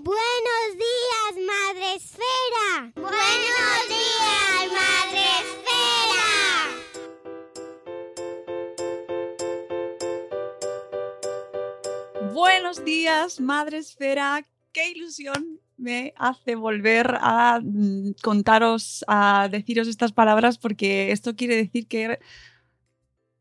Buenos días, Madre Esfera. Buenos días, Madre Esfera. Buenos días, Madre Esfera. Qué ilusión me hace volver a mm, contaros, a deciros estas palabras, porque esto quiere decir que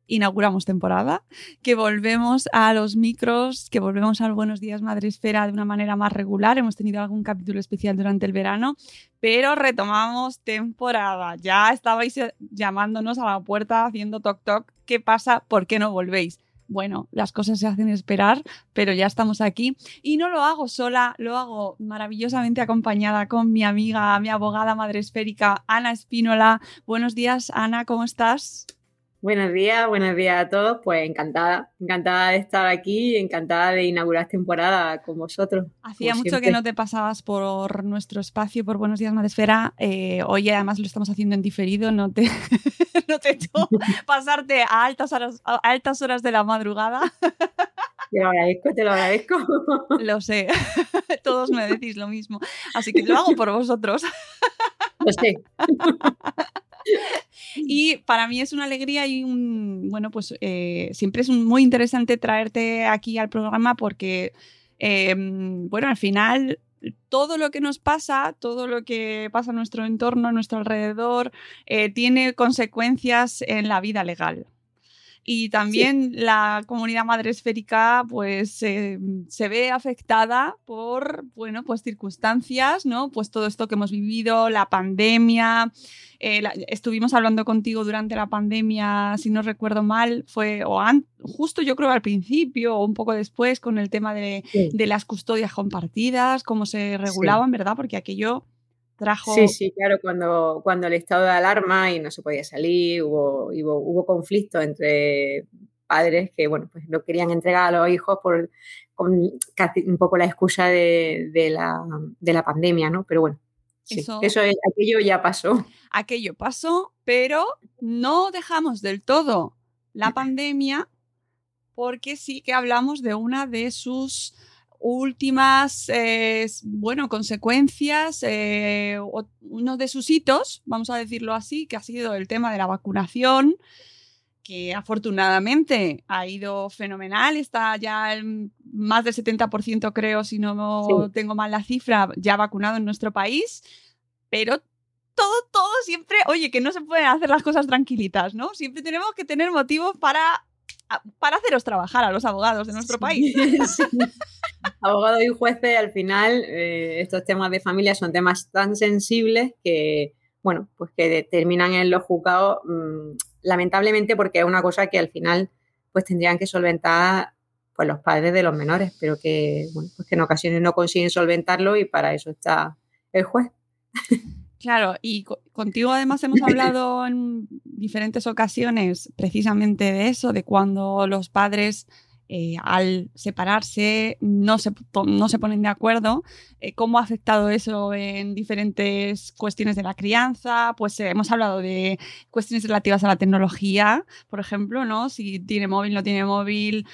inauguramos temporada, que volvemos a los micros, que volvemos al Buenos Días Madre Esfera de una manera más regular. Hemos tenido algún capítulo especial durante el verano, pero retomamos temporada. Ya estabais llamándonos a la puerta haciendo toc toc. ¿Qué pasa? ¿Por qué no volvéis? Bueno, las cosas se hacen esperar, pero ya estamos aquí. Y no lo hago sola, lo hago maravillosamente acompañada con mi amiga, mi abogada madre esférica, Ana Espínola. Buenos días, Ana, ¿cómo estás? Buenos días, buenos días a todos. Pues encantada, encantada de estar aquí, encantada de inaugurar temporada con vosotros. Hacía mucho siempre. que no te pasabas por nuestro espacio, por Buenos Días Madesfera. Eh, hoy además lo estamos haciendo en diferido, no te, no te hecho pasarte a altas, horas, a altas horas de la madrugada. Te lo agradezco, te lo agradezco. Lo sé, todos me decís lo mismo, así que lo hago por vosotros. Lo sé. Y para mí es una alegría y un, bueno, pues eh, siempre es muy interesante traerte aquí al programa porque, eh, bueno, al final todo lo que nos pasa, todo lo que pasa en nuestro entorno, a nuestro alrededor, eh, tiene consecuencias en la vida legal. Y también sí. la comunidad madre esférica pues eh, se ve afectada por, bueno, pues circunstancias, ¿no? Pues todo esto que hemos vivido, la pandemia, eh, la, estuvimos hablando contigo durante la pandemia, si no recuerdo mal, fue o an, justo yo creo al principio o un poco después con el tema de, sí. de las custodias compartidas, cómo se regulaban, sí. ¿verdad? Porque aquello trajo... Sí, sí, claro, cuando, cuando el estado de alarma y no se podía salir, hubo, hubo, hubo conflicto entre padres que, bueno, pues no querían entregar a los hijos por con casi un poco la excusa de, de, la, de la pandemia, ¿no? Pero bueno, Sí, eso, eso, aquello ya pasó. Aquello pasó, pero no dejamos del todo la pandemia porque sí que hablamos de una de sus últimas, eh, bueno, consecuencias, eh, uno de sus hitos, vamos a decirlo así, que ha sido el tema de la vacunación, que afortunadamente ha ido fenomenal, está ya el, más del 70% creo, si no sí. tengo mal la cifra, ya vacunado en nuestro país, pero todo, todo siempre, oye, que no se pueden hacer las cosas tranquilitas, ¿no? Siempre tenemos que tener motivos para, para haceros trabajar a los abogados de nuestro país. Sí. Abogados y jueces, al final, eh, estos temas de familia son temas tan sensibles que, bueno, pues que terminan en los juzgados, mmm, lamentablemente, porque es una cosa que al final, pues tendrían que solventar pues los padres de los menores, pero que, bueno, pues que en ocasiones no consiguen solventarlo y para eso está el juez. Claro, y co contigo además hemos hablado en diferentes ocasiones precisamente de eso, de cuando los padres eh, al separarse no se, no se ponen de acuerdo. Eh, ¿Cómo ha afectado eso en diferentes cuestiones de la crianza? Pues eh, hemos hablado de cuestiones relativas a la tecnología, por ejemplo, ¿no? Si tiene móvil, no tiene móvil,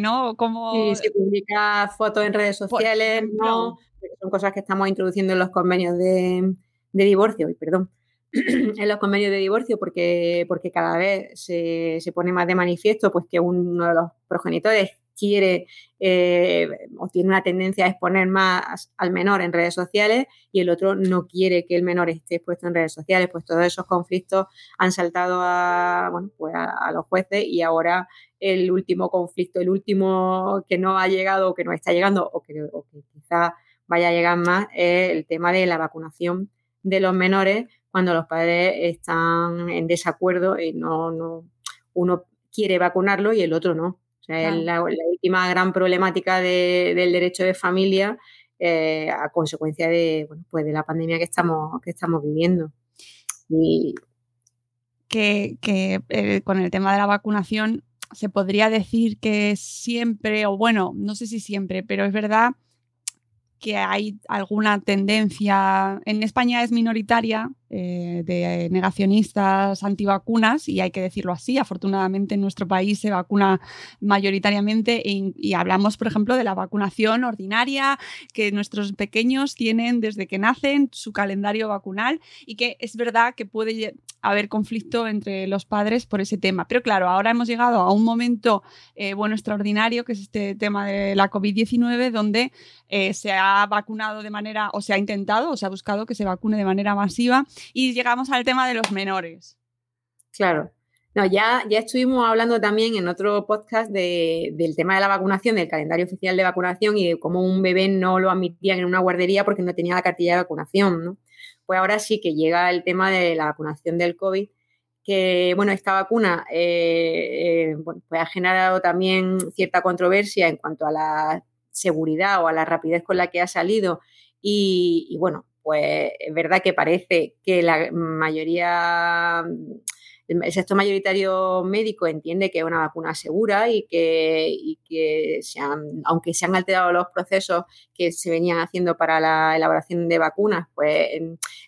¿no? ¿Cómo... si publica fotos en redes sociales, no. Son cosas que estamos introduciendo en los convenios de, de divorcio, perdón en los convenios de divorcio porque, porque cada vez se, se, pone más de manifiesto pues que uno de los progenitores quiere eh, o tiene una tendencia a exponer más al menor en redes sociales y el otro no quiere que el menor esté expuesto en redes sociales, pues todos esos conflictos han saltado a, bueno, pues a, los jueces y ahora el último conflicto, el último que no ha llegado o que no está llegando o que, o que quizá vaya a llegar más es el tema de la vacunación de los menores cuando los padres están en desacuerdo y no, no uno quiere vacunarlo y el otro no. O sea, es la, última gran problemática del derecho de familia eh, a consecuencia de, bueno, pues de la pandemia que estamos, que estamos viviendo. Y... Que, que eh, con el tema de la vacunación se podría decir que siempre, o bueno, no sé si siempre, pero es verdad que hay alguna tendencia, en España es minoritaria, eh, de negacionistas antivacunas, y hay que decirlo así, afortunadamente en nuestro país se vacuna mayoritariamente y, hablamos, por ejemplo, de la vacunación ordinaria que nuestros pequeños tienen desde que nacen, su calendario vacunal, y que es verdad que puede haber conflicto entre los padres por ese tema. Pero claro, ahora hemos llegado a un momento eh, bueno extraordinario, que es este tema de la COVID-19, donde eh, se ha vacunado de manera, o se ha intentado, o se ha buscado que se vacune de manera masiva, y llegamos al tema de los menores. Claro. No, ya, ya estuvimos hablando también en otro podcast del tema de la vacunación, del calendario oficial de vacunación y de cómo un bebé no lo admitían en una guardería porque no tenía la cartilla de vacunación, ¿no? Pues ahora sí que llega el tema de la vacunación del COVID, que, bueno, esta vacuna eh, eh, pues ha generado también cierta controversia en cuanto a la seguridad o a la rapidez con la que ha salido y, bueno, pues es verdad que parece que la mayoría el sector mayoritario médico entiende que es una vacuna segura y que, que aunque se han alterado los procesos que se venían haciendo para la elaboración de vacunas, pues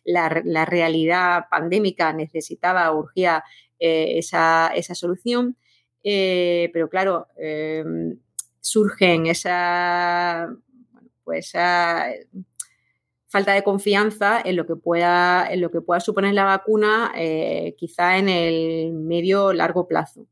la, realidad pandémica necesitaba, urgía eh, esa, solución. Eh, pero claro, eh, surgen esa, pues esa falta de confianza en lo que pueda, en lo que pueda suponer la vacuna, eh, quizá en el medio largo plazo.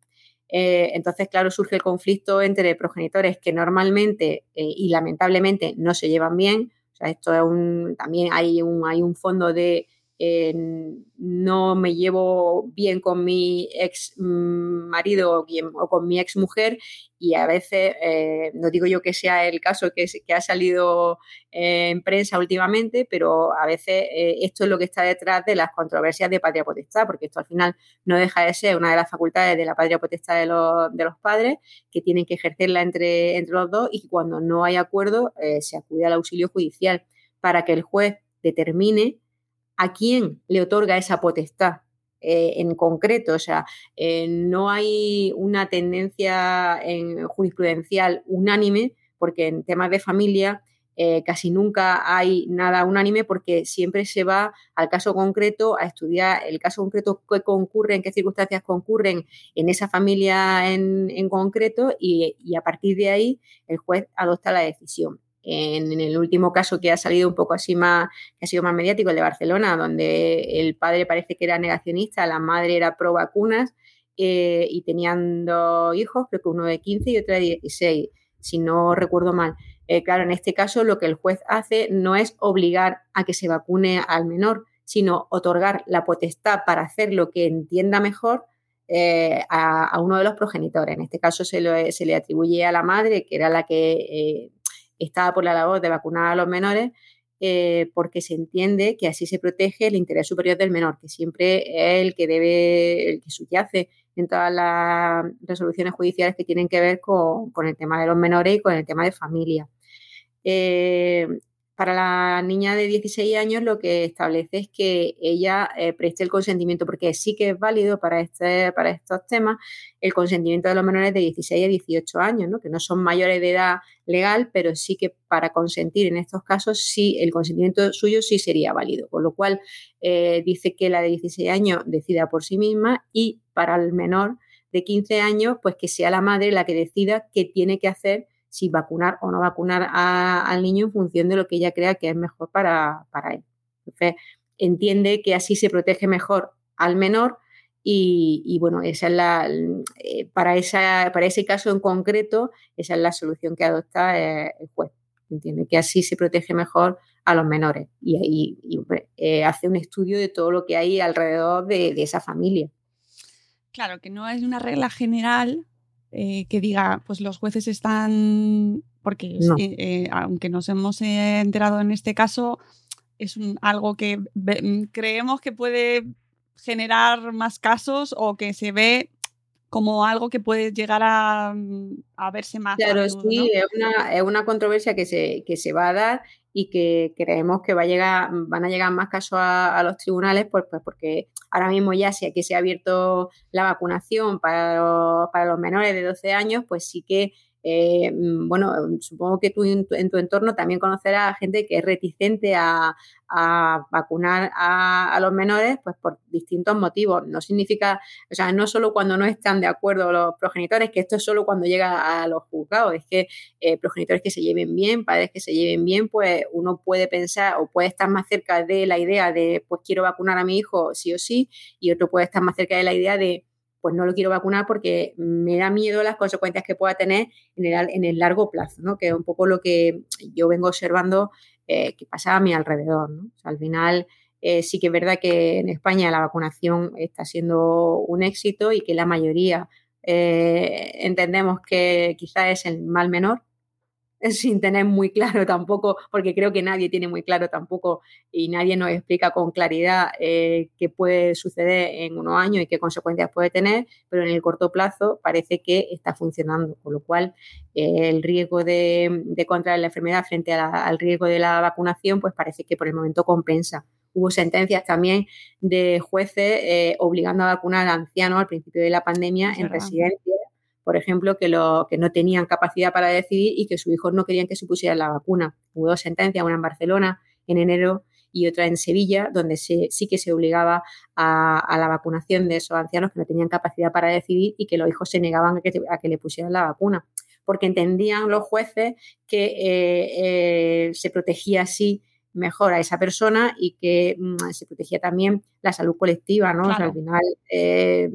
Eh, entonces, claro, surge el conflicto entre progenitores que normalmente eh, y lamentablemente no se llevan bien. Esto es un, también hay un, hay un fondo de no me llevo bien con mi ex marido o con mi ex mujer y a veces, eh, no digo yo que sea el caso que, ha salido eh, en prensa últimamente, pero a veces eh, esto es lo que está detrás de las controversias de patria potestad, porque esto al final no deja de ser una de las facultades de la patria potestad de los, de los padres que tienen que ejercerla entre, entre los dos y cuando no hay acuerdo se acude al auxilio judicial para que el juez determine a quién le otorga esa potestad eh, en concreto. O sea, eh, no hay una tendencia en jurisprudencial unánime, porque en temas de familia eh, casi nunca hay nada unánime porque siempre se va al caso concreto a estudiar el caso concreto que concurre, en qué circunstancias concurren en esa familia en, concreto y, a partir de ahí el juez adopta la decisión en, el último caso que ha salido un poco así más, que ha sido más mediático, el de Barcelona, donde el padre parece que era negacionista, la madre era pro vacunas eh, y tenían dos hijos, creo que uno de 15 y otro de 16, si no recuerdo mal. Eh, claro, en este caso lo que el juez hace no es obligar a que se vacune al menor, sino otorgar la potestad para hacer lo que entienda mejor eh, a, uno de los progenitores. En este caso se, se, le atribuye a la madre, que era la que estaba por la labor de vacunar a los menores eh, porque se entiende que así se protege el interés superior del menor, que siempre es el que debe, el que subyace en todas las resoluciones judiciales que tienen que ver con, el tema de los menores y con el tema de familia. Eh, para la niña de 16 años lo que establece es que ella eh, preste el consentimiento, porque sí que es válido para, este, para estos temas el consentimiento de los menores de 16 a 18 años, ¿no? que no son mayores de edad legal, pero sí que para consentir en estos casos, sí, el consentimiento suyo sí sería válido. Con lo cual, eh, dice que la de 16 años decida por sí misma y para el menor de 15 años, pues que sea la madre la que decida qué tiene que hacer si vacunar o no vacunar al niño en función de lo que ella crea que es mejor para, él. Entonces, entiende que así se protege mejor al menor y, bueno, esa es la, eh, para, esa, para ese caso en concreto, esa es la solución que adopta eh, el juez. Entiende que así se protege mejor a los menores y, ahí eh, hace un estudio de todo lo que hay alrededor de, de esa familia. Claro, que no es una regla general, eh, que diga, pues los jueces están, porque eh, aunque nos hemos eh, enterado en este caso, es algo que mm, creemos que puede generar más casos o que se ve como algo que puede llegar a, mm, verse más. Claro, sí, es, una, es, una, controversia que se, que se va a dar y que creemos que va a llegar, van a llegar más casos a, los tribunales pues, pues, porque ahora mismo ya si aquí se ha abierto la vacunación para, para los menores de 12 años, pues sí que eh, mm, bueno, supongo que tú en tu, entorno también conocerás a gente que es reticente a, vacunar a, los menores, pues por distintos motivos. No significa, o sea, no solo cuando no están de acuerdo los progenitores, que esto es solo cuando llega a los juzgados, es que eh, progenitores que se lleven bien, padres que se lleven bien, pues uno puede pensar o puede estar más cerca de la idea de, pues quiero vacunar a mi hijo sí o sí, y otro puede estar más cerca de la idea de, pues no lo quiero vacunar porque me da miedo las consecuencias que pueda tener en el, en el largo plazo, ¿no? que es un poco lo que yo vengo observando eh, que pasa a mi alrededor. al final eh, sí que es verdad que en España la vacunación está siendo un éxito y que la mayoría eh, entendemos que quizá es el mal menor, sin tener muy claro tampoco, porque creo que nadie tiene muy claro tampoco y nadie nos explica con claridad eh, qué puede suceder en unos años y qué consecuencias puede tener, pero en el corto plazo parece que está funcionando, con lo cual eh, el riesgo de, contraer la enfermedad frente al riesgo de la vacunación, pues parece que por el momento compensa. Hubo sentencias también de jueces eh, obligando a vacunar a ancianos al principio de la pandemia en residencias por ejemplo, que, lo, que no tenían capacidad para decidir y que sus hijos no querían que se pusiera la vacuna. Hubo dos sentencias, una en Barcelona en enero y otra en Sevilla, donde sí que se obligaba a, la vacunación de esos ancianos que no tenían capacidad para decidir y que los hijos se negaban a que, le pusieran la vacuna, porque entendían los jueces que eh, eh, se protegía así mejor a esa persona y que mm, se protegía también la salud colectiva, ¿no? al final eh,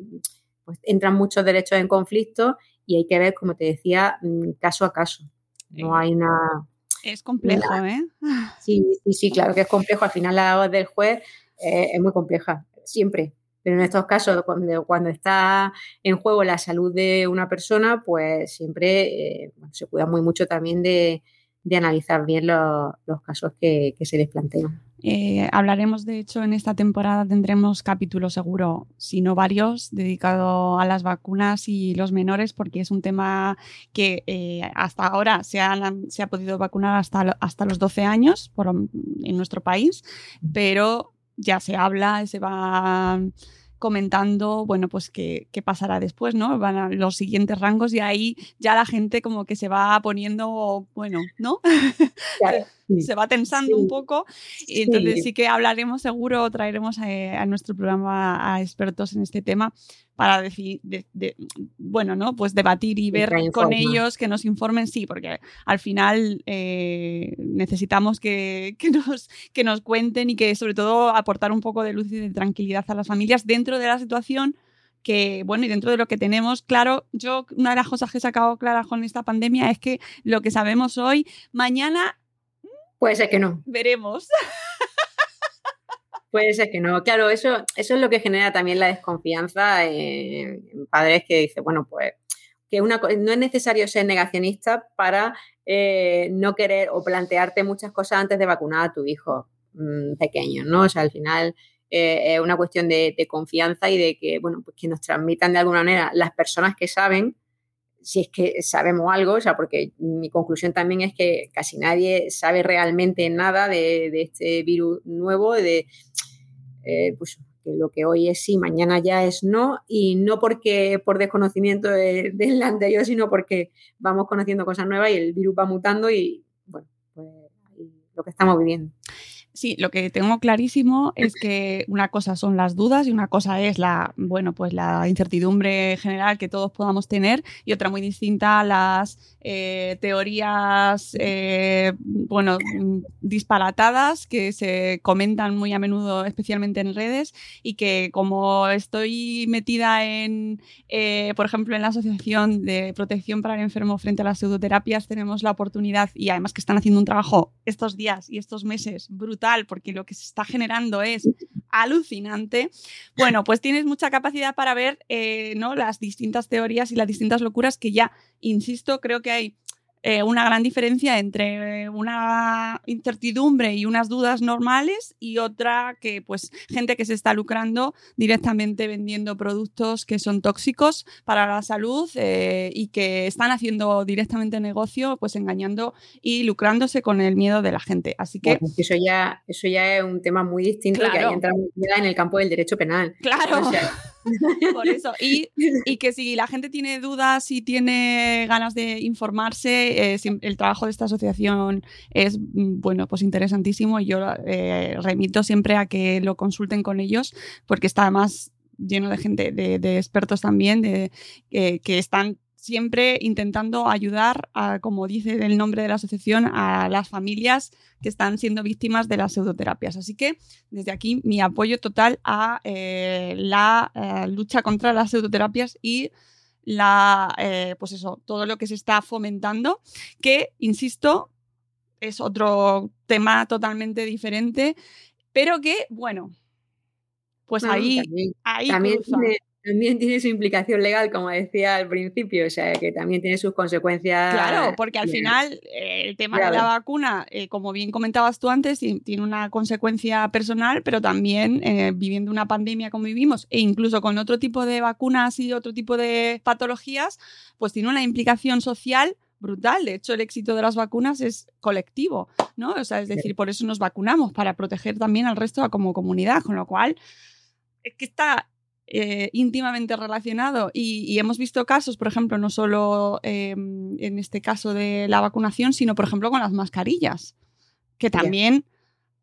pues entran muchos derechos en conflicto y hay que ver, como te decía, mm, caso a caso. No hay una... Es complejo, ¿eh? Sí, sí, sí, claro que es complejo. Al final la voz del juez eh, es muy compleja, siempre. Pero en estos casos, cuando, cuando, está en juego la salud de una persona, pues siempre eh, se cuida muy mucho también de, analizar bien los casos que, que se les plantean. Eh, hablaremos, de hecho, en esta temporada tendremos capítulos seguro, si no varios, dedicado a las vacunas y los menores, porque es un tema que eh, hasta ahora se, se, ha podido vacunar hasta, hasta los 12 años por, en nuestro país, pero ya se habla, se va comentando, bueno, pues qué, qué, pasará después, ¿no? Van a los siguientes rangos y ahí ya la gente como que se va poniendo, bueno, ¿no? se va tensando un poco y entonces sí que hablaremos seguro, traeremos eh, a, nuestro programa a expertos en este tema para decir, bueno, ¿no? Pues debatir y ver con ellos que nos informen, sí, porque al final eh, necesitamos que, nos, que nos cuenten y que sobre todo aportar un poco de luz y de tranquilidad a las familias dentro de la situación que, bueno, y dentro de lo que tenemos, claro, yo una de las cosas que he sacado clara con esta pandemia es que lo que sabemos hoy, mañana Puede ser que no. Veremos. Puede ser que no. Claro, eso, eso es lo que genera también la desconfianza en, padres que dicen, bueno, pues que una, no es necesario ser negacionista para eh, no querer o plantearte muchas cosas antes de vacunar a tu hijo mm, pequeño, ¿no? O sea, al final eh, es una cuestión de, confianza y de que, bueno, pues que nos transmitan de alguna manera las personas que saben si es que sabemos algo, o sea, porque mi conclusión también es que casi nadie sabe realmente nada de, este virus nuevo, de eh, pues, que lo que hoy es sí, mañana ya es no, y no porque por desconocimiento del anterior, sino porque vamos conociendo cosas nuevas y el virus va mutando y bueno, pues lo que estamos viviendo. Sí, lo que tengo clarísimo es que una cosa son las dudas y una cosa es la, bueno, pues la incertidumbre general que todos podamos tener y otra muy distinta las eh, teorías, eh, bueno, disparatadas que se comentan muy a menudo, especialmente en redes y que como estoy metida en, eh, por ejemplo, en la Asociación de Protección para el Enfermo frente a las pseudoterapias, tenemos la oportunidad y además que están haciendo un trabajo estos días y estos meses brutal porque lo que se está generando es alucinante, bueno, pues tienes mucha capacidad para ver eh, ¿no? las distintas teorías y las distintas locuras que ya, insisto, creo que hay eh, una gran diferencia entre una incertidumbre y unas dudas normales y otra que, pues, gente que se está lucrando directamente vendiendo productos que son tóxicos para la salud eh, y que están haciendo directamente negocio, pues, engañando y lucrándose con el miedo de la gente. Así que... eso, ya, eso ya es un tema muy distinto que ahí entra en el campo del derecho penal. Claro. Y, que si la gente tiene dudas y tiene ganas de informarse, eh, el trabajo de esta asociación es, mm, bueno, pues interesantísimo. Yo eh, remito siempre a que lo consulten con ellos porque está además lleno de gente, de, expertos también, de, que están siempre intentando ayudar, a, como dice el nombre de la asociación, a las familias que están siendo víctimas de las pseudoterapias. Así que desde aquí mi apoyo total a eh, la eh, lucha contra las pseudoterapias y la, eh, pues eso, todo lo que se está fomentando, que, insisto, es otro tema totalmente diferente, pero que, bueno, pues ahí, ahí también tiene su implicación legal, como decía al principio, o sea, que también tiene sus consecuencias. Claro, porque al final eh, el tema de la vacuna, eh, como bien comentabas tú antes, tiene una consecuencia personal, pero también eh, viviendo una pandemia como vivimos, e incluso con otro tipo de vacunas y otro tipo de patologías, pues tiene una implicación social brutal. De hecho, el éxito de las vacunas es colectivo, ¿no? O sea, es decir, por eso nos vacunamos, para proteger también al resto como comunidad, con lo cual es que está eh, íntimamente relacionado y, hemos visto casos, por ejemplo, no solo em, en este caso de la vacunación, sino por ejemplo con las mascarillas, que también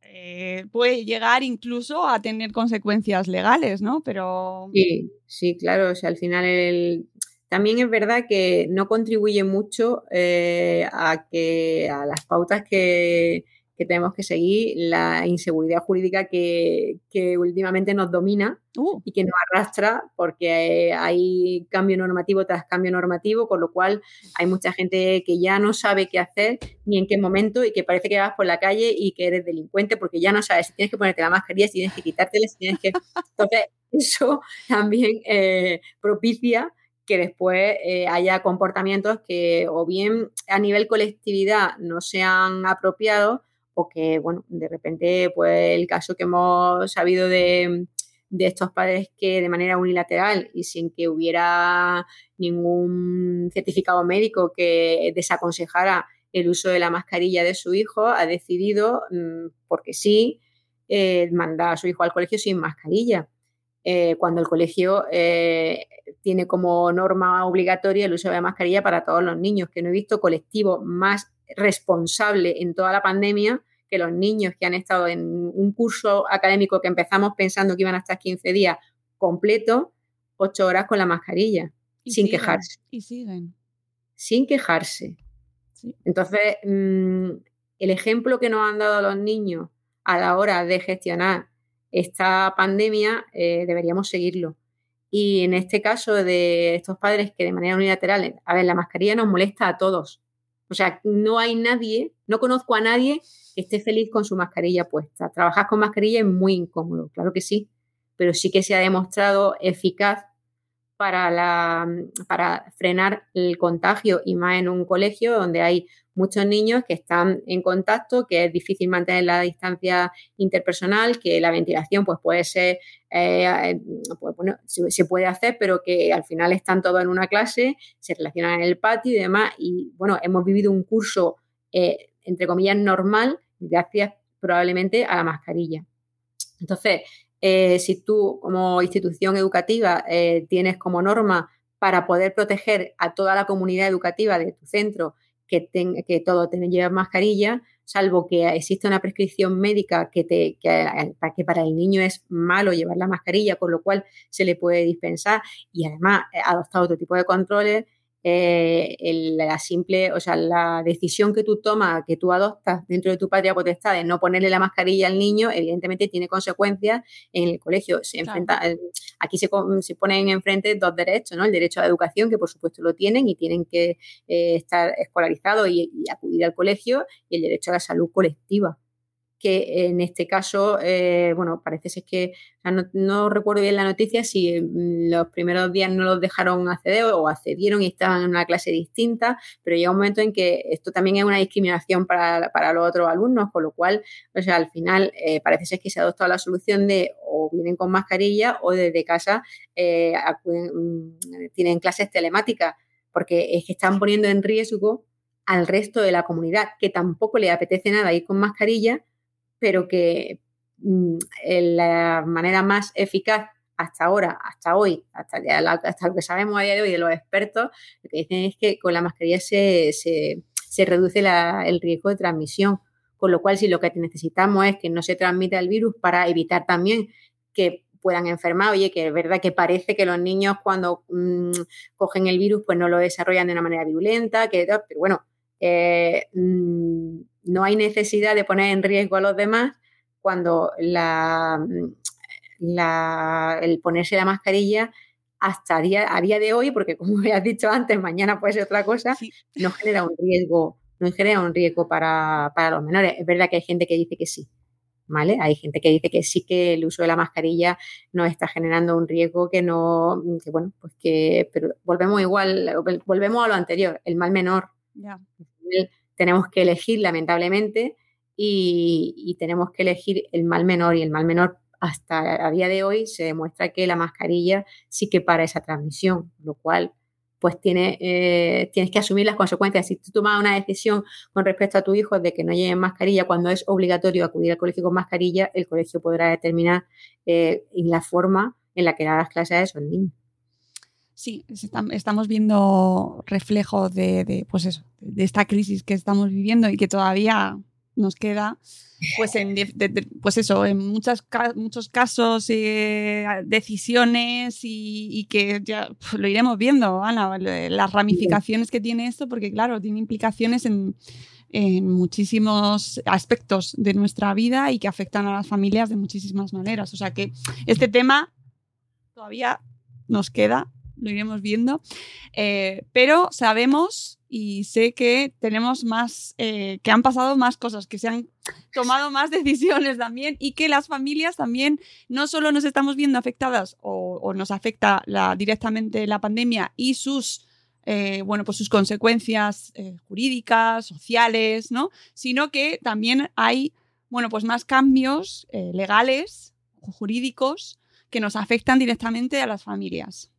eh, puede llegar incluso a tener consecuencias legales, ¿no? Pero... Sí, sí, claro, o sea, al final el... también es verdad que no contribuye mucho eh, a que a las pautas que, que tenemos que seguir, la inseguridad jurídica que, últimamente nos domina uh. y que nos arrastra porque hay cambio normativo tras cambio normativo, con lo cual hay mucha gente que ya no sabe qué hacer ni en qué momento y que parece que vas por la calle y que eres delincuente porque ya no sabes si tienes que ponerte la mascarilla, si tienes que quitártela, si tienes que... Entonces, eso también eh, propicia que después eh, haya comportamientos que o bien a nivel colectividad no sean apropiados o que, bueno, de repente, pues el caso que hemos sabido de, estos padres que de manera unilateral y sin que hubiera ningún certificado médico que desaconsejara el uso de la mascarilla de su hijo, ha decidido, mm, porque sí, eh, mandar a su hijo al colegio sin mascarilla. Eh, cuando el colegio eh, tiene como norma obligatoria el uso de la mascarilla para todos los niños, que no he visto colectivo más responsable en toda la pandemia que los niños que han estado en un curso académico que empezamos pensando que iban a estar 15 días completo, 8 horas con la mascarilla, sin quejarse. Y siguen. Sin quejarse. Entonces, mm, el ejemplo que nos han dado los niños a la hora de gestionar esta pandemia, eh, deberíamos seguirlo. Y en este caso de estos padres que de manera unilateral, a ver, la mascarilla nos molesta a todos, o sea, no hay nadie, no conozco a nadie que esté feliz con su mascarilla puesta. Trabajar con mascarilla es muy incómodo, claro que sí, pero sí que se ha demostrado eficaz para, para frenar el contagio y más en un colegio donde hay muchos niños que están en contacto, que es difícil mantener la distancia interpersonal, que la ventilación pues puede ser, eh, pues, bueno, se, puede hacer, pero que al final están todos en una clase, se relacionan en el patio y demás. Y bueno, hemos vivido un curso, eh, entre comillas, normal, gracias probablemente a la mascarilla. Entonces, eh, si tú como institución educativa tienes como norma para poder proteger a toda la comunidad educativa de tu centro que, que todo lleva mascarilla, salvo que exista una prescripción médica que, te, que, que, para el niño es malo llevar la mascarilla, con lo cual se le puede dispensar. Y además ha adoptado otro tipo de controles, eh, la simple, o sea, la decisión que tú tomas, que tú adoptas dentro de tu patria potestad de no ponerle la mascarilla al niño, evidentemente tiene consecuencias en el colegio. Se enfrenta, aquí se, se, ponen enfrente dos derechos, ¿no? El derecho a la educación, que por supuesto lo tienen y tienen que eh, estar escolarizados y acudir al colegio, y el derecho a la salud colectiva que en este caso, eh, bueno, parece ser que, no, recuerdo bien la noticia, si mm, los primeros días no los dejaron acceder o accedieron y estaban en una clase distinta, pero llega un momento en que esto también es una discriminación para, los otros alumnos, con lo cual, o sea, al final eh, parece ser que se ha adoptado la solución de o vienen con mascarilla o desde casa eh, mm, tienen clases telemáticas, porque es que están poniendo en riesgo al resto de la comunidad, que tampoco le apetece nada ir con mascarilla pero que mm, la manera más eficaz hasta ahora, hasta hoy, hasta, hasta, lo que sabemos a día de hoy de los expertos, lo que dicen es que con la mascarilla se, se, reduce el riesgo de transmisión. Con lo cual, si lo que necesitamos es que no se transmita el virus para evitar también que puedan enfermar. Oye, que es verdad que parece que los niños cuando mm, cogen el virus pues no lo desarrollan de una manera virulenta, que, pero bueno, eh, mm, no hay necesidad de poner en riesgo a los demás cuando la, el ponerse la mascarilla hasta día, a día de hoy, porque como ya has dicho antes, mañana puede ser otra cosa, no genera un riesgo, no genera un riesgo para, los menores. Es verdad que hay gente que dice que sí, ¿vale? Hay gente que dice que sí que el uso de la mascarilla no está generando un riesgo que no, que bueno, pues que, pero volvemos igual, volvemos a lo anterior, el mal menor tenemos que elegir, lamentablemente, y, tenemos que elegir el mal menor. Y el mal menor, hasta a día de hoy, se demuestra que la mascarilla sí que para esa transmisión, lo cual pues tiene, eh, tienes que asumir las consecuencias. Si tú tomas una decisión con respecto a tu hijo de que no lleven mascarilla cuando es obligatorio acudir al colegio con mascarilla, el colegio podrá determinar eh, en la forma en la que da las clases a esos niños. Sí, estamos viendo reflejo de, pues eso, de esta crisis que estamos viviendo y que todavía nos queda, pues, en, pues eso, en muchas, muchos casos, eh, decisiones y, que ya lo iremos viendo, Ana, las ramificaciones que tiene esto, porque claro, tiene implicaciones en, en muchísimos aspectos de nuestra vida y que afectan a las familias de muchísimas maneras. O sea que este tema todavía nos queda lo iremos viendo. Eh, pero sabemos y sé que tenemos más, eh, que han pasado más cosas, que se han tomado más decisiones también y que las familias también no solo nos estamos viendo afectadas o, nos afecta directamente la pandemia y sus... Eh, bueno, pues sus consecuencias jurídicas, sociales, ¿no? Sino que también hay, bueno, pues más cambios legales jurídicos que nos afectan directamente a las familias.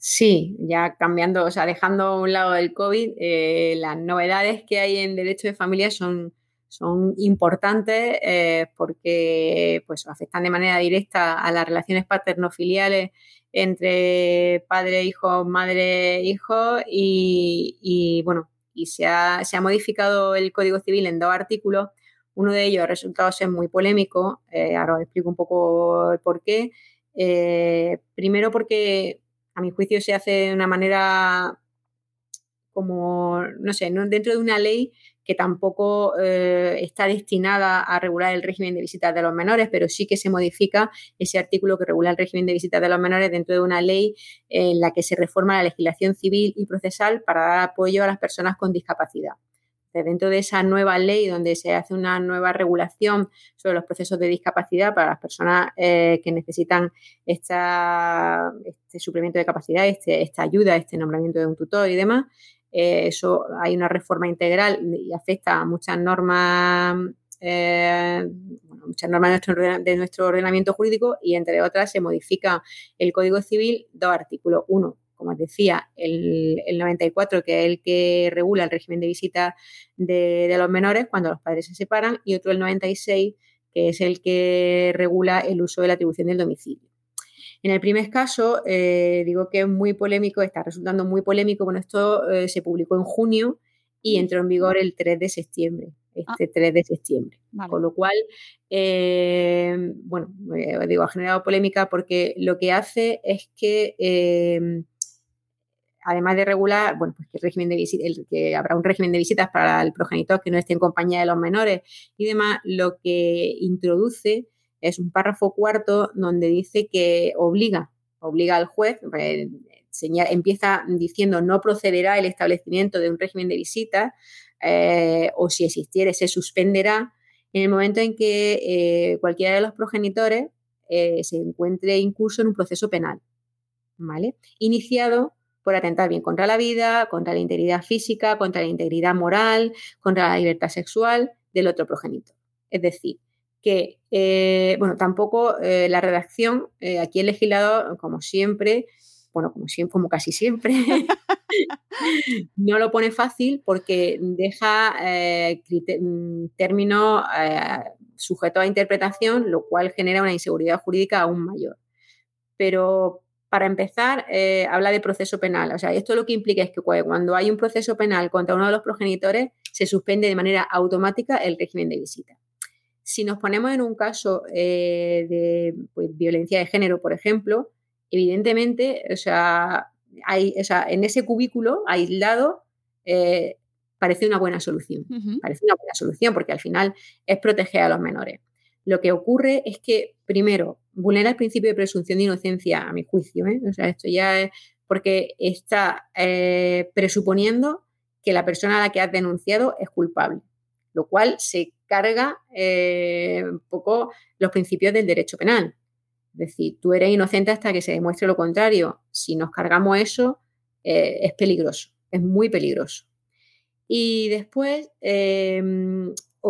Sí, ya cambiando, o sea, dejando a un lado el COVID, eh, las novedades que hay en derecho de familia son, son importantes eh, porque pues, afectan de manera directa a las relaciones paterno-filiales entre padre, hijo, madre, hijo y, bueno, y se ha, se ha, modificado el Código Civil en dos artículos. Uno de ellos ha resultado ser muy polémico, eh, ahora os explico un poco el por qué. primero porque a mi juicio se hace de una manera como, no sé, dentro de una ley que tampoco eh, está destinada a regular el régimen de visitas de los menores, pero sí que se modifica ese artículo que regula el régimen de visitas de los menores dentro de una ley en la que se reforma la legislación civil y procesal para dar apoyo a las personas con discapacidad dentro de esa nueva ley donde se hace una nueva regulación sobre los procesos de discapacidad para las personas eh, que necesitan este suplemento de capacidad, este, esta ayuda, este nombramiento de un tutor y demás, eh, eso hay una reforma integral y afecta a muchas normas, eh, muchas normas de nuestro, ordenamiento jurídico y entre otras se modifica el Código Civil dos artículos. Uno, como os decía, el, 94, que es el que regula el régimen de visita de, los menores cuando los padres se separan, y otro, el 96, que es el que regula el uso de la atribución del domicilio. En el primer caso, eh, digo que es muy polémico, está resultando muy polémico. Bueno, esto eh, se publicó en junio y entró en vigor el 3 de septiembre, este 3 ah. de septiembre. Con lo cual, eh, bueno, digo, ha generado polémica porque lo que hace es que además de regular, bueno, pues que, el régimen de que habrá un régimen de visitas para el progenitor que no esté en compañía de los menores y demás, lo que introduce es un párrafo cuarto donde dice que obliga, obliga al juez, pues, empieza diciendo no procederá el establecimiento de un régimen de visita eh, o si existiere se suspenderá en el momento en que eh, cualquiera de los progenitores eh, se encuentre incurso en un proceso penal, ¿vale? Iniciado por atentar bien contra la vida, contra la integridad física, contra la integridad moral, contra la libertad sexual del otro progenitor. Es decir, que, eh, bueno, tampoco eh, la redacción, eh, aquí el legislador, como siempre, bueno, como, siempre, como casi siempre, no lo pone fácil porque deja mm, términos sujetos a interpretación, lo cual genera una inseguridad jurídica aún mayor. Pero para empezar, habla de proceso penal. O sea, esto lo que implica es que cuando hay un proceso penal contra uno de los progenitores, se suspende de manera automática el régimen de visita. Si nos ponemos en un caso eh, de pues, violencia de género, por ejemplo, evidentemente, o sea, hay, en ese cubículo aislado eh, parece una buena solución. Parece una buena solución porque al final es proteger a los menores. Lo que ocurre es que, primero, vulnera el principio de presunción de inocencia, a mi juicio. ¿eh? O sea, esto ya es porque está presuponiendo que la persona a la que has denunciado es culpable, lo cual se carga eh, un poco los principios del derecho penal. Es decir, tú eres inocente hasta que se demuestre lo contrario. Si nos cargamos eso, eh, es peligroso, es muy peligroso. Y después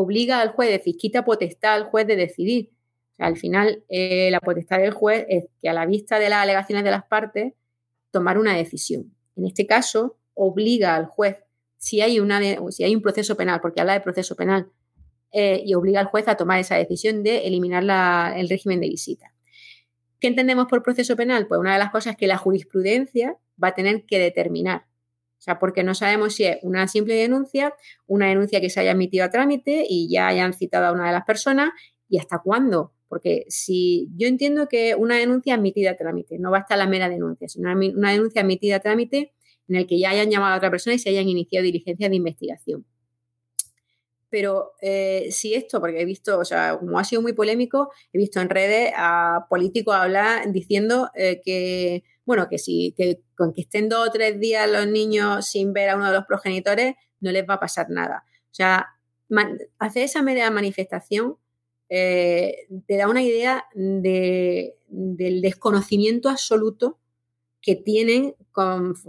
obliga al juez, es decir, quita potestad al juez de decidir. al final, eh, la potestad del juez es que a la vista de las alegaciones de las partes, tomar una decisión. En este caso, obliga al juez, si hay, una si hay un proceso penal, porque habla de proceso penal, eh, y obliga al juez a tomar esa decisión de eliminar el régimen de visita. ¿Qué entendemos por proceso penal? Pues una de las cosas que la jurisprudencia va a tener que determinar. O sea, porque no sabemos si es una simple denuncia, una denuncia que se haya emitido a trámite y ya hayan citado a una de las personas y hasta cuándo. Porque si yo entiendo que una denuncia admitida a trámite, no basta la mera denuncia, sino una denuncia admitida a trámite en el que ya hayan llamado a otra persona y se hayan iniciado diligencias de investigación. Pero eh, si esto, porque he visto, o sea, como ha sido muy polémico, he visto en redes a políticos hablar diciendo eh, que, bueno, que si que con que estén dos o tres días los niños sin ver a uno de los progenitores, no les va a pasar nada. O sea, hacer esa media manifestación eh, te da una idea de, del desconocimiento absoluto que tienen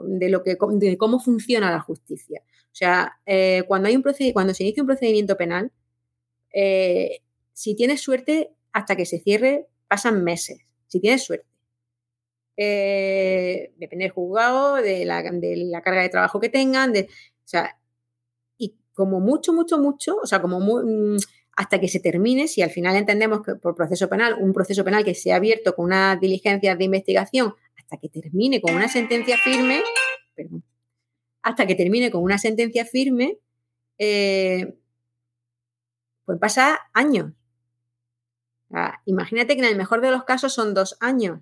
de, lo que, de cómo funciona la justicia. O sea, eh, cuando, hay un cuando se inicia un procedimiento penal, eh, si tienes suerte, hasta que se cierre, pasan meses. Si tienes suerte. Eh, depende del juzgado, de la, carga de trabajo que tengan, de, o sea, y como mucho, mucho, mucho, o sea, como mm, hasta que se termine, si al final entendemos que por proceso penal, un proceso penal que se ha abierto con una diligencia de investigación, hasta que termine con una sentencia firme, perdón, hasta que termine con una sentencia firme, eh, pues pasa años. imagínate que en el mejor de los casos son dos años.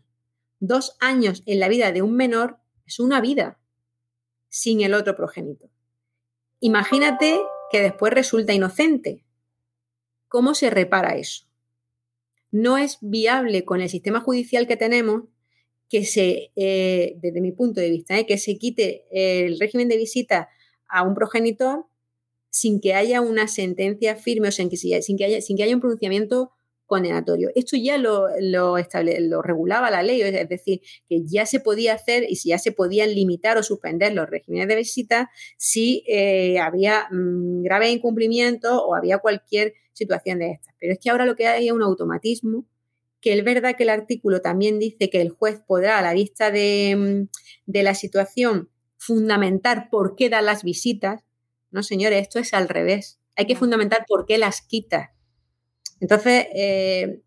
Dos años en la vida de un menor es una vida sin el otro progenitor. Imagínate que después resulta inocente. ¿Cómo se repara eso? No es viable con el sistema judicial que tenemos que se, eh, desde mi punto de vista, eh, que se quite el régimen de visita a un progenitor sin que haya una sentencia firme, o sin que, haya, sin que haya un pronunciamiento condenatorio. Esto ya lo, lo, lo, regulaba la ley, es decir, que ya se podía hacer y si ya se podían limitar o suspender los regímenes de visita si eh, había mm, grave incumplimiento o había cualquier situación de estas. Pero es que ahora lo que hay es un automatismo, que es verdad que el artículo también dice que el juez podrá, a la vista de, mm, de la situación, fundamentar por qué da las visitas. No, señores, esto es al revés. Hay que fundamentar por qué las quita. Entonces, eh,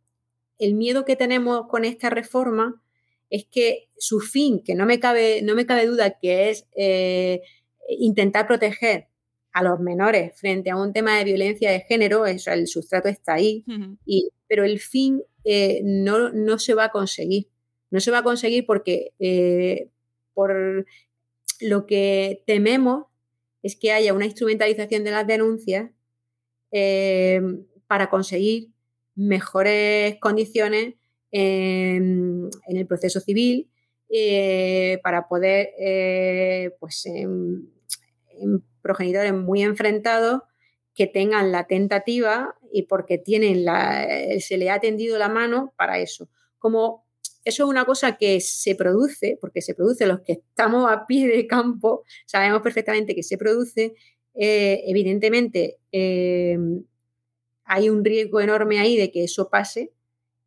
el miedo que tenemos con esta reforma es que su fin, que no me cabe, no me cabe duda que es eh, intentar proteger a los menores frente a un tema de violencia de género, eso, el sustrato está ahí, y, pero el fin eh, no, no, se va a conseguir. No se va a conseguir porque por lo que tememos es que haya una instrumentalización de las denuncias para conseguir mejores condiciones en, el proceso civil, eh, para poder, eh, pues, en, progenitores muy enfrentados que tengan la tentativa y porque tienen la, se le ha tendido la mano para eso. Como eso es una cosa que se produce, porque se produce los que estamos a pie de campo, sabemos perfectamente que se produce, eh, evidentemente hay un riesgo enorme ahí de que eso pase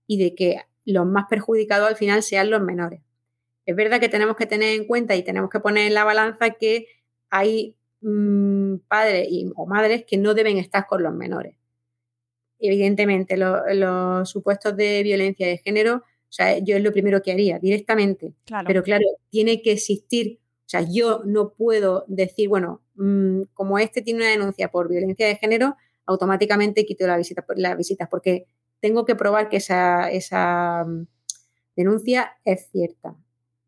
y de que los más perjudicados al final sean los menores. Es verdad que tenemos que tener en cuenta y tenemos que poner en la balanza que hay mm, padres o madres que no deben estar con los menores. Evidentemente, los supuestos de violencia de género, o sea, yo es lo primero que haría directamente. Pero claro, tiene que existir, o sea, yo no puedo decir, bueno, mm, como este tiene una denuncia por violencia de género, automáticamente quito la visita, las visitas porque tengo que probar que esa, mm, denuncia es cierta.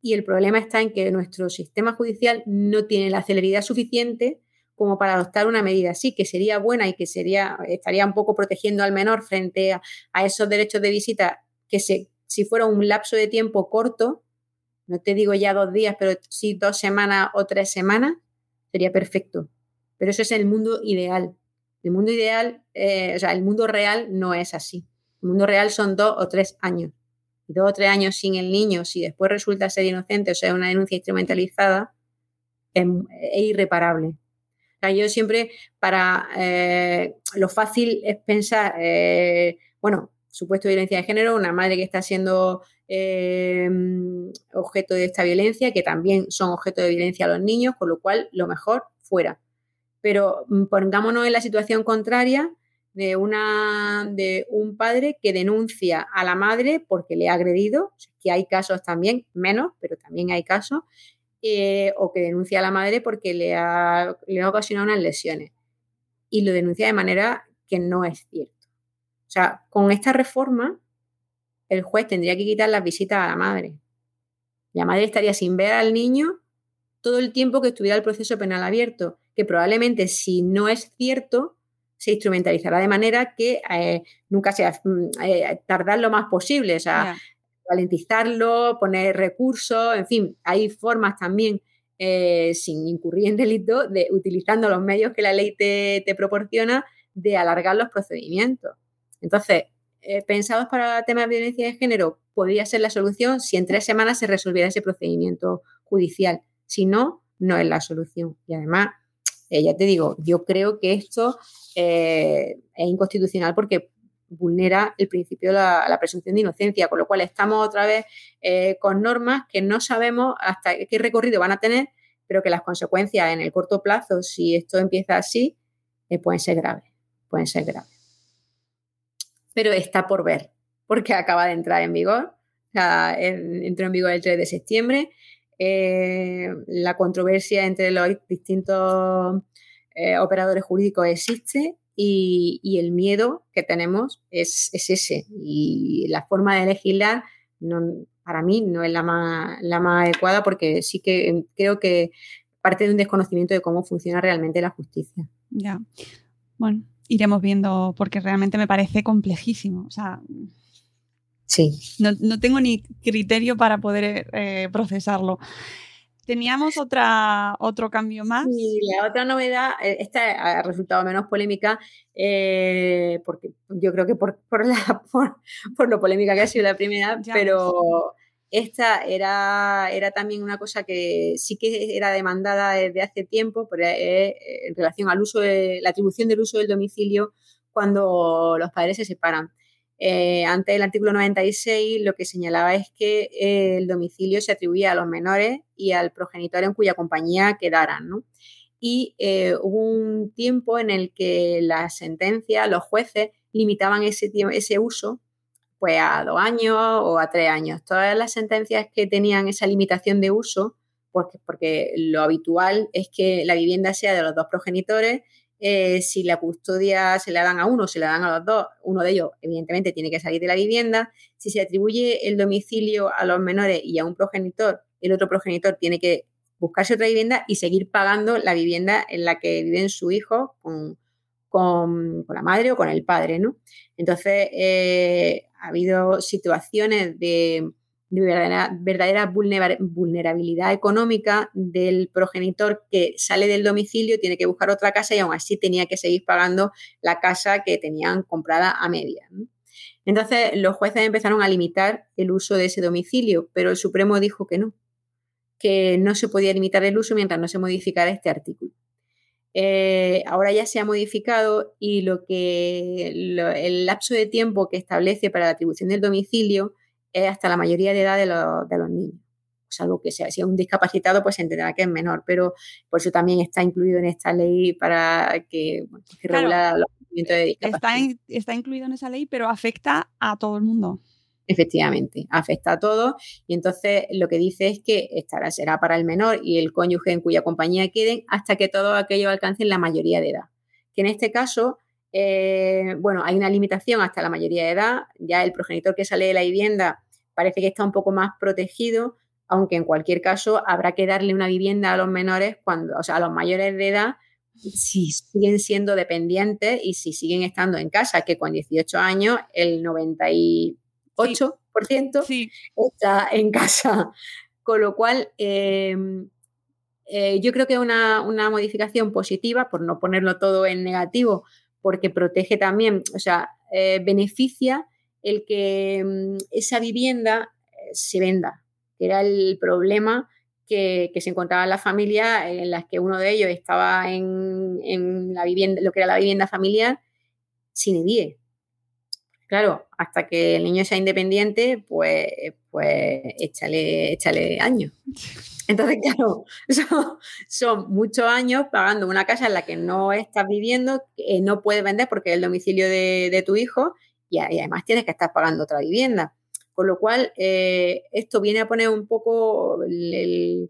Y el problema está en que nuestro sistema judicial no tiene la celeridad suficiente como para adoptar una medida así, que sería buena y que sería, estaría un poco protegiendo al menor frente a, esos derechos de visita, que se, si fuera un lapso de tiempo corto, no te digo ya dos días, pero sí dos semanas o tres semanas, sería perfecto. Pero eso es el mundo ideal. El mundo ideal, eh, o sea, el mundo real no es así. El mundo real son dos o tres años. Dos o tres años sin el niño, si después resulta ser inocente o sea una denuncia instrumentalizada, es, irreparable. O sea, yo siempre, para eh, lo fácil es pensar, eh, bueno, supuesto violencia de género, una madre que está siendo objeto de esta violencia, que también son objeto de violencia los niños, con lo cual lo mejor fuera pero mm, pongámonos en la situación contraria de, una, de un padre que denuncia a la madre porque le ha agredido, que hay casos también, menos, pero también hay casos, eh, o que denuncia a la madre porque le ha, le ha ocasionado unas lesiones y lo denuncia de manera que no es cierto. O sea, con esta reforma, el juez tendría que quitar las visitas a la madre. La madre estaría sin ver al niño todo el tiempo que estuviera el proceso penal abierto que probablemente si no es cierto, se instrumentalizará de manera que eh, nunca sea mm, eh, tardar lo más posible, o sea, ralentizarlo, poner recursos, en fin, hay formas también eh, sin incurrir en delito, de utilizando los medios que la ley te, proporciona, de alargar los procedimientos. Entonces, pensados para temas de violencia de género, podría ser la solución si en tres semanas se resolviera ese procedimiento judicial. Si no, no es la solución. Y además, eh, ya te digo, yo creo que esto eh, es inconstitucional porque vulnera el principio de la, presunción de inocencia, con lo cual estamos otra vez eh, con normas que no sabemos hasta qué recorrido van a tener, pero que las consecuencias en el corto plazo, si esto empieza así, pueden ser graves, pueden ser graves. Pero está por ver, porque acaba de entrar en vigor, entró en vigor el 3 de septiembre eh, la controversia entre los distintos eh, operadores jurídicos existe y, el miedo que tenemos es, ese. Y la forma de legislar para mí no es la más, la más adecuada porque sí que creo que parte de un desconocimiento de cómo funciona realmente la justicia. Ya. Bueno, iremos viendo porque realmente me parece complejísimo. O sea, Sí. No, tengo ni criterio para poder eh, procesarlo. Teníamos otra, otro cambio más. Y la otra novedad, eh, esta ha resultado menos polémica, eh, porque yo creo que por, por, la, por, lo polémica que ha sido la primera, pero esta era, era también una cosa que sí que era demandada desde hace tiempo en relación al uso de la atribución del uso del domicilio cuando los padres se separan. Eh, antes del artículo 96 lo que señalaba es que eh, el domicilio se atribuía a los menores y al progenitor en cuya compañía quedaran. Y eh, hubo un tiempo en el que las sentencias, los jueces, limitaban ese, ese uso pues, a dos años o a tres años. Todas las sentencias que tenían esa limitación de uso, porque, porque lo habitual es que la vivienda sea de los dos progenitores eh, si la custodia se la dan a uno, se la dan a los dos, uno de ellos evidentemente tiene que salir de la vivienda. Si se atribuye el domicilio a los menores y a un progenitor, el otro progenitor tiene que buscarse otra vivienda y seguir pagando la vivienda en la que viven su hijo con, con, la madre o con el padre, ¿no? Entonces, eh, ha habido situaciones de verdadera, vulnerabilidad económica del progenitor que sale del domicilio, tiene que buscar otra casa y aún así tenía que seguir pagando la casa que tenían comprada a media. Entonces los jueces empezaron a limitar el uso de ese domicilio, pero el Supremo dijo que no, que no se podía limitar el uso mientras no se modificara este artículo. Eh, ahora ya se ha modificado y lo que el lapso de tiempo que establece para la atribución del domicilio es hasta la mayoría de edad de, los niños. Salvo que sea, si es un discapacitado, pues se entenderá que es menor, pero por eso también está incluido en esta ley para que, regula los movimientos de discapacidad. Está, está incluido en esa ley, pero afecta a todo el mundo. Efectivamente, afecta a todo y entonces lo que dice es que estará, será para el menor y el cónyuge en cuya compañía queden hasta que todo aquello alcance la mayoría de edad. Que en este caso eh, bueno, hay una limitación hasta la mayoría de edad, ya el progenitor que sale de la vivienda parece que está un poco más protegido, aunque en cualquier caso habrá que darle una vivienda a los menores cuando, o sea, a los mayores de edad, si siguen siendo dependientes y si siguen estando en casa, que con 18 años el 98% está en casa. Con lo cual, em, eh, yo creo que una, una modificación positiva, por no ponerlo todo en negativo, porque protege también, o sea, eh, beneficia el que mm, esa vivienda eh, se venda, que era el problema que, se encontraba en la familia en las que uno de ellos estaba en, la vivienda, lo que era la vivienda familiar, sin edie. Claro, hasta que el niño sea independiente, pues, pues échale, échale años. Entonces, claro, son, muchos años pagando una casa en la que no estás viviendo, que no puedes vender porque es el domicilio de, tu hijo y, además tienes que estar pagando otra vivienda. Con lo cual, eh, esto viene a poner un poco el,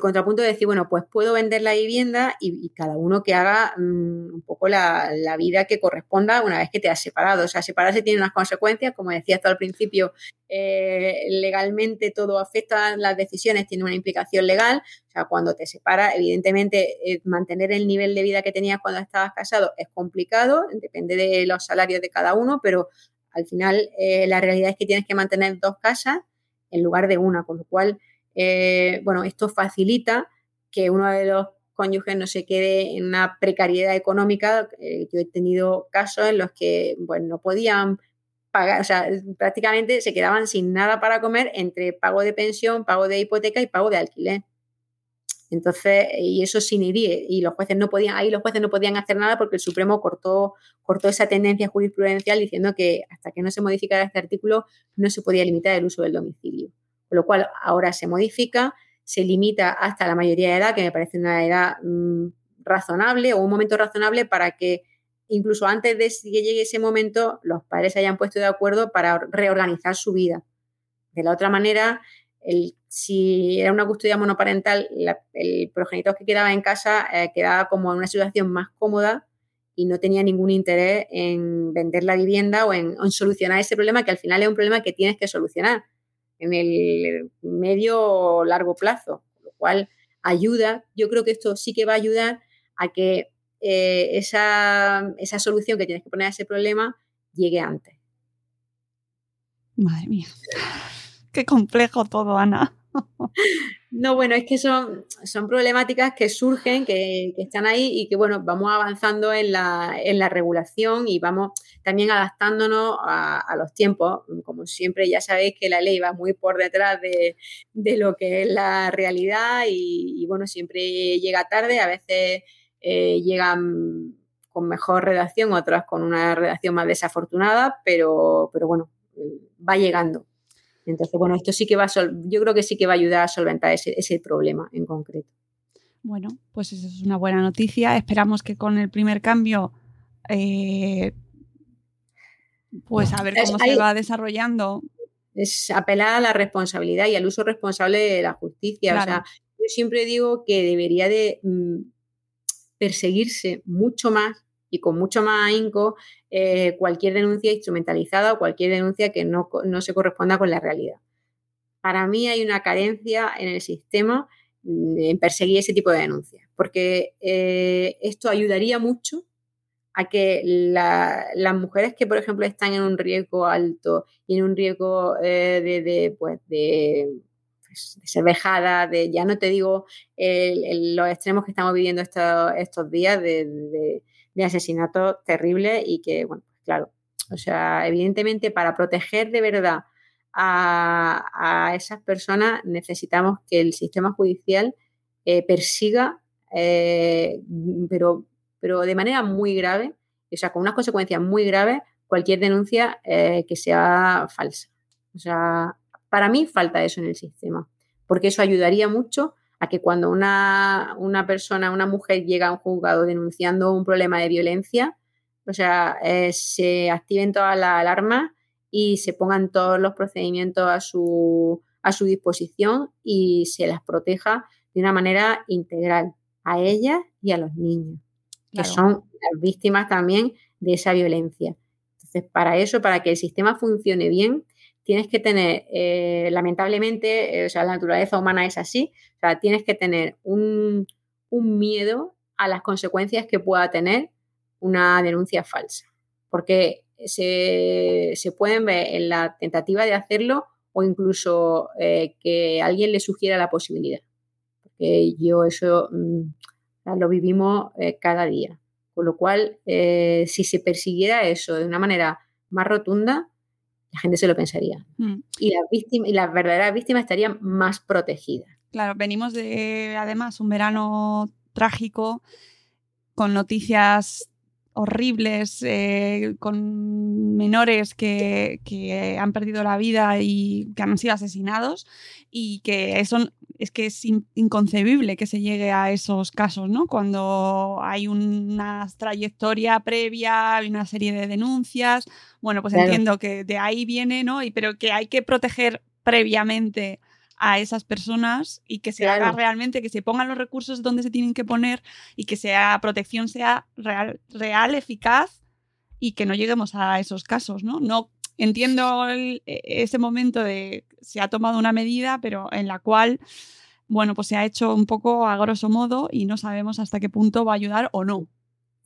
contrapunto de decir, bueno, pues puedo vender la vivienda y, cada uno que haga mm, un poco la, vida que corresponda una vez que te has separado. O sea, separarse tiene unas consecuencias, como decía hasta al principio, eh, legalmente todo afecta las decisiones, tiene una implicación legal. O sea, cuando te separas, evidentemente eh, mantener el nivel de vida que tenías cuando estabas casado es complicado, depende de los salarios de cada uno, pero al final eh, la realidad es que tienes que mantener dos casas en lugar de una, con lo cual eh, bueno, esto facilita que uno de los cónyuges no se quede en una precariedad económica. Eh, yo he tenido casos en los que bueno, no podían pagar, o sea, prácticamente se quedaban sin nada para comer entre pago de pensión, pago de hipoteca y pago de alquiler. Entonces, y eso sin ir, y los jueces no podían, ahí los jueces no podían hacer nada porque el Supremo cortó, cortó esa tendencia jurisprudencial diciendo que hasta que no se modificara este artículo no se podía limitar el uso del domicilio con lo cual ahora se modifica, se limita hasta la mayoría de edad, que me parece una edad mm, razonable o un momento razonable para que incluso antes de que llegue ese momento los padres se hayan puesto de acuerdo para reorganizar su vida. De la otra manera, el, si era una custodia monoparental, el progenitor que quedaba en casa eh, quedaba como en una situación más cómoda y no tenía ningún interés en vender la vivienda o en, en, solucionar ese problema, que al final es un problema que tienes que solucionar en el medio largo plazo, lo cual ayuda, yo creo que esto sí que va a ayudar a que eh, esa, esa solución que tienes que poner a ese problema llegue antes. Madre mía, qué complejo todo, Ana. No, bueno, es que son, son problemáticas que surgen, que, están ahí y que, bueno, vamos avanzando en la, en la regulación y vamos también adaptándonos a, los tiempos. Como siempre, ya sabéis que la ley va muy por detrás de, lo que es la realidad y, bueno, siempre llega tarde, a veces eh, llegan con mejor redacción, otras con una redacción más desafortunada, pero, pero bueno, va llegando. Entonces, bueno, esto sí que va a yo creo que sí que va a ayudar a solventar ese, problema en concreto. Bueno, pues eso es una buena noticia. Esperamos que con el primer cambio, eh, pues a ver cómo se va desarrollando. Es apelar a la responsabilidad y al uso responsable de la justicia. O sea, yo siempre digo que debería de mm, perseguirse mucho más y con mucho más ahínco eh, cualquier denuncia instrumentalizada o cualquier denuncia que no, se corresponda con la realidad. Para mí hay una carencia en el sistema mm, en perseguir ese tipo de denuncias, porque eh, esto ayudaría mucho a que las mujeres que, por ejemplo, están en un riesgo alto y en un riesgo eh, de, pues, de, pues, ser vejadas, de, ya no te digo los extremos que estamos viviendo estos, estos días de, de asesinatos terribles y que, bueno, claro, o sea, evidentemente para proteger de verdad a, esas personas necesitamos que el sistema judicial eh, persiga, eh, pero, pero de manera muy grave, o sea, con unas consecuencias muy graves, cualquier denuncia eh, que sea falsa. O sea, para mí falta eso en el sistema, porque eso ayudaría mucho a que cuando una, una, persona, una mujer llega a un juzgado denunciando un problema de violencia, o sea, eh, se activen todas las alarmas y se pongan todos los procedimientos a su, a su disposición y se las proteja de una manera integral a ellas y a los niños, que son las víctimas también de esa violencia. Entonces, para eso, para que el sistema funcione bien, tienes que tener, eh, lamentablemente, eh, o sea, la naturaleza humana es así, tienes que tener un, miedo a las consecuencias que pueda tener una denuncia falsa, porque se, pueden ver en la tentativa de hacerlo o incluso eh, que alguien le sugiera la posibilidad, porque yo eso mm, lo vivimos cada día. Con lo cual, si se persiguiera eso de una manera más rotunda, la gente se lo pensaría. Mm. Y, las víctimas, y las verdaderas víctimas estarían más protegidas. Claro, venimos de además un verano trágico con noticias horribles, eh, con menores que, que, han perdido la vida y que han sido asesinados y que eso es que es inconcebible que se llegue a esos casos, ¿no? Cuando hay una trayectoria previa, hay una serie de denuncias, bueno, pues entiendo que de ahí viene, ¿no? Y, pero que hay que proteger previamente a esas personas y que se haga realmente, que se pongan los recursos donde se tienen que poner y que sea protección sea real, real eficaz y que no lleguemos a esos casos, ¿no? No entiendo e, ese momento de se ha tomado una medida, pero en la cual, bueno, pues se ha hecho un poco a grosso modo y no sabemos hasta qué punto va a ayudar o no.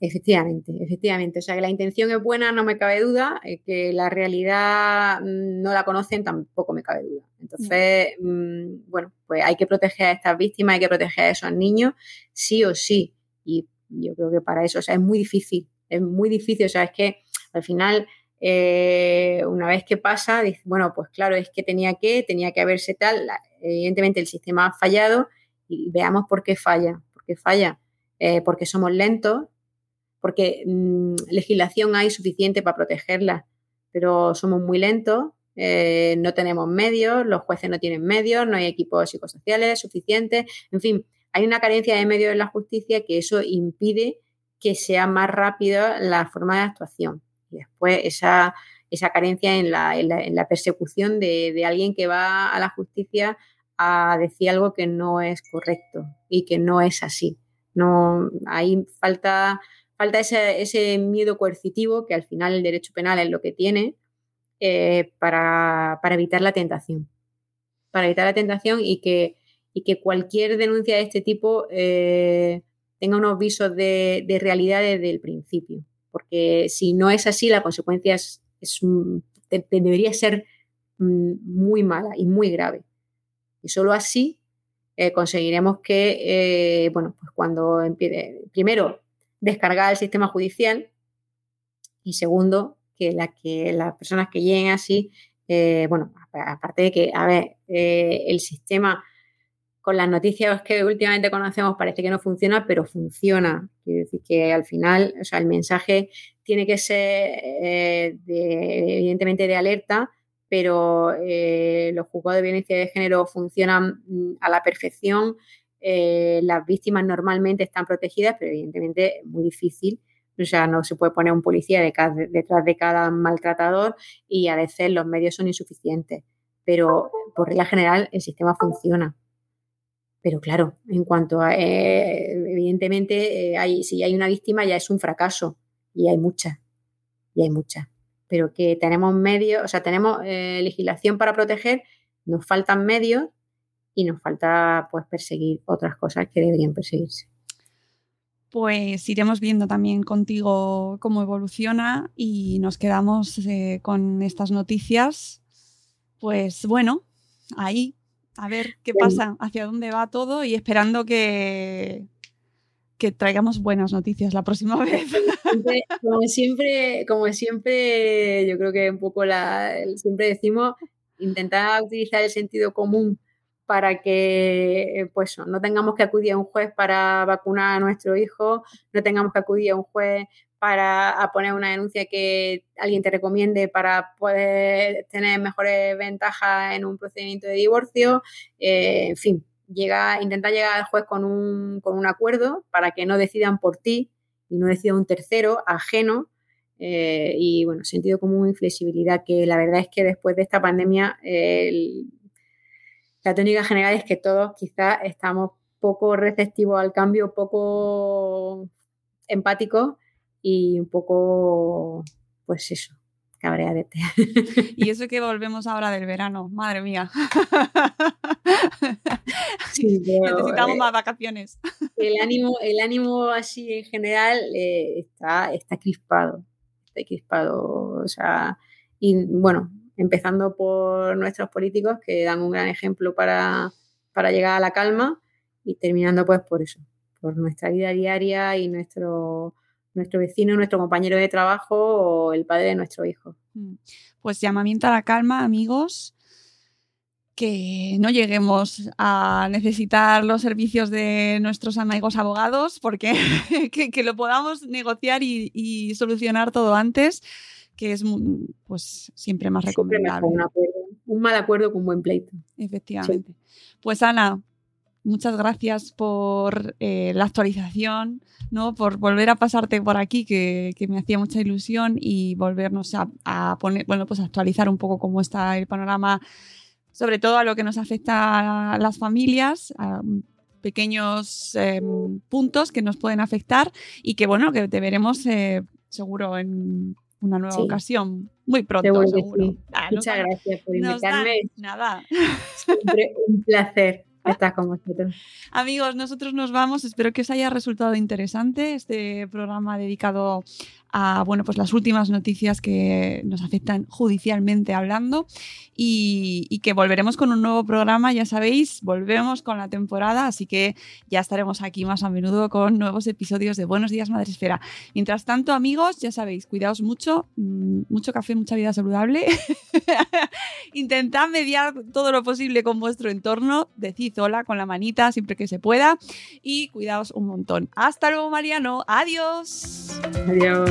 Efectivamente, efectivamente. O sea, que la intención es buena, no me cabe duda, eh, que la realidad mm, no la conocen, tampoco me cabe duda. Entonces, mm, bueno, pues hay que proteger a estas víctimas, hay que proteger a esos niños, sí o sí. Y yo creo que para eso, o sea, es muy difícil, es muy difícil. O sea, es que al final, eh, una vez que pasa, dice, bueno, pues claro, es que tenía que, tenía que haberse tal. Evidentemente el sistema ha fallado y veamos por qué falla. ¿Por qué falla? Eh, porque somos lentos, porque mm, legislación hay suficiente para protegerla, pero somos muy lentos, eh, no tenemos medios, los jueces no tienen medios, no hay equipos psicosociales suficientes, en fin, hay una carencia de medios en la justicia que eso impide que sea más rápida la forma de actuación. Y después esa, esa carencia en la, en la, persecución de, de alguien que va a la justicia a decir algo que no es correcto y que no es así. No, hay falta falta ese, miedo coercitivo que al final el derecho penal es lo que tiene eh, para, evitar la tentación. Para evitar la tentación y que, cualquier denuncia de este tipo eh, tenga unos visos de, realidad desde el principio. Porque si no es así, la consecuencia debería ser mm, muy mala y muy grave. Y solo así eh, conseguiremos que, bueno, pues cuando empiece, primero, descargar el sistema judicial y segundo, que, que las personas que lleguen así, eh, bueno, aparte de que, a ver, el sistema con las noticias que últimamente conocemos parece que no funciona, pero funciona. Quiere decir que al final, o sea, el mensaje tiene que ser evidentemente de alerta, pero eh, los juzgados de violencia de género funcionan mm, a la perfección. Eh, las víctimas normalmente están protegidas, pero evidentemente es muy difícil. O sea, no se puede poner un policía detrás de cada maltratador y a veces los medios son insuficientes. Pero por regla general el sistema funciona. Pero claro, en cuanto a, eh, evidentemente, hay, si hay una víctima ya es un fracaso y hay muchas, y hay muchas pero que tenemos medios, o sea, tenemos eh, legislación para proteger, nos faltan medios y nos falta pues perseguir otras cosas que deberían perseguirse. Pues iremos viendo también contigo cómo evoluciona y nos quedamos eh, con estas noticias. Pues bueno, ahí, a ver qué pasa, hacia dónde va todo y esperando que, que traigamos buenas noticias la próxima vez. como siempre, como siempre, yo creo que un poco la, siempre decimos, intentar utilizar el sentido común para que pues no tengamos que acudir a un juez para vacunar a nuestro hijo, no tengamos que acudir a un juez para poner una denuncia que alguien te recomiende para poder tener mejores ventajas en un procedimiento de divorcio, eh, en fin, llega, intenta llegar al juez con un, acuerdo para que no decidan por ti y no decida un tercero ajeno. Eh, y bueno, sentido común y flexibilidad, que la verdad es que después de esta pandemia, la tónica general es que todos quizás estamos poco receptivos al cambio, poco empáticos y un poco, pues eso, cabreadete. Y eso que volvemos ahora del verano, madre mía. Necesitamos eh, más vacaciones. El ánimo, el ánimo así en general eh, está, está crispado. Está crispado. O sea, y bueno, empezando por nuestros políticos que dan un gran ejemplo para, para llegar a la calma y terminando pues por eso, por nuestra vida diaria y nuestro nuestro vecino, nuestro compañero de trabajo o el padre de nuestro hijo. Mm. Pues llamamiento a la calma, amigos, que no lleguemos a necesitar los servicios de nuestros amigos abogados, porque que, lo podamos negociar y, solucionar todo antes, que es pues siempre más recomendable. un, mal acuerdo con un buen pleito. Efectivamente. Pues Ana, muchas gracias por eh, la actualización, ¿no? por volver a pasarte por aquí, que, me hacía mucha ilusión, y volvernos a, poner, bueno, pues actualizar un poco cómo está el panorama, sobre todo a lo que nos afecta a las familias, a pequeños em, puntos que nos pueden afectar y que, bueno, que te veremos eh, seguro en una nueva ocasión muy pronto, seguro. Muchas gracias por invitarme. nada. Siempre un placer. Estás con vosotros. Amigos, nosotros nos vamos. Espero que os haya resultado interesante este programa dedicado a bueno, pues las últimas noticias que nos afectan judicialmente hablando y, que volveremos con un nuevo programa, ya sabéis, volvemos con la temporada, así que ya estaremos aquí más a menudo con nuevos episodios de Buenos Días Madre Esfera. Mientras tanto, amigos, ya sabéis, cuidaos mucho, mm, mucho café, mucha vida saludable. Intentad mediar todo lo posible con vuestro entorno, decid hola con la manita siempre que se pueda y cuidaos un montón. Hasta luego, Mariano. Adiós. Adiós.